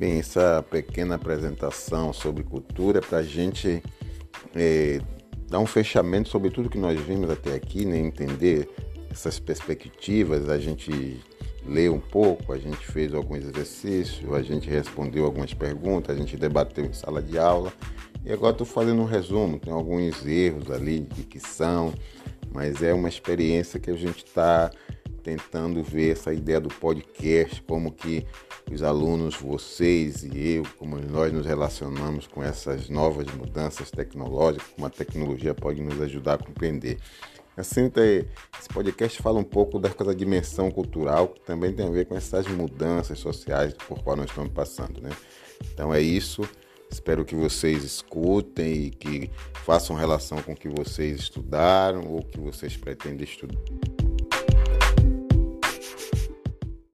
Bem, essa pequena apresentação sobre cultura para a gente é, dar um fechamento sobre tudo que nós vimos até aqui, né? entender essas perspectivas, a gente leu um pouco, a gente fez alguns exercícios, a gente respondeu algumas perguntas, a gente debateu em sala de aula. E agora estou fazendo um resumo, tem alguns erros ali de dicção, mas é uma experiência que a gente está tentando ver essa ideia do podcast, como que os alunos, vocês e eu, como nós nos relacionamos com essas novas mudanças tecnológicas, como a tecnologia pode nos ajudar a compreender. Assim, esse podcast fala um pouco dessa dimensão cultural que também tem a ver com essas mudanças sociais por qual nós estamos passando, né? Então é isso. Espero que vocês escutem e que façam relação com o que vocês estudaram ou que vocês pretendem estudar.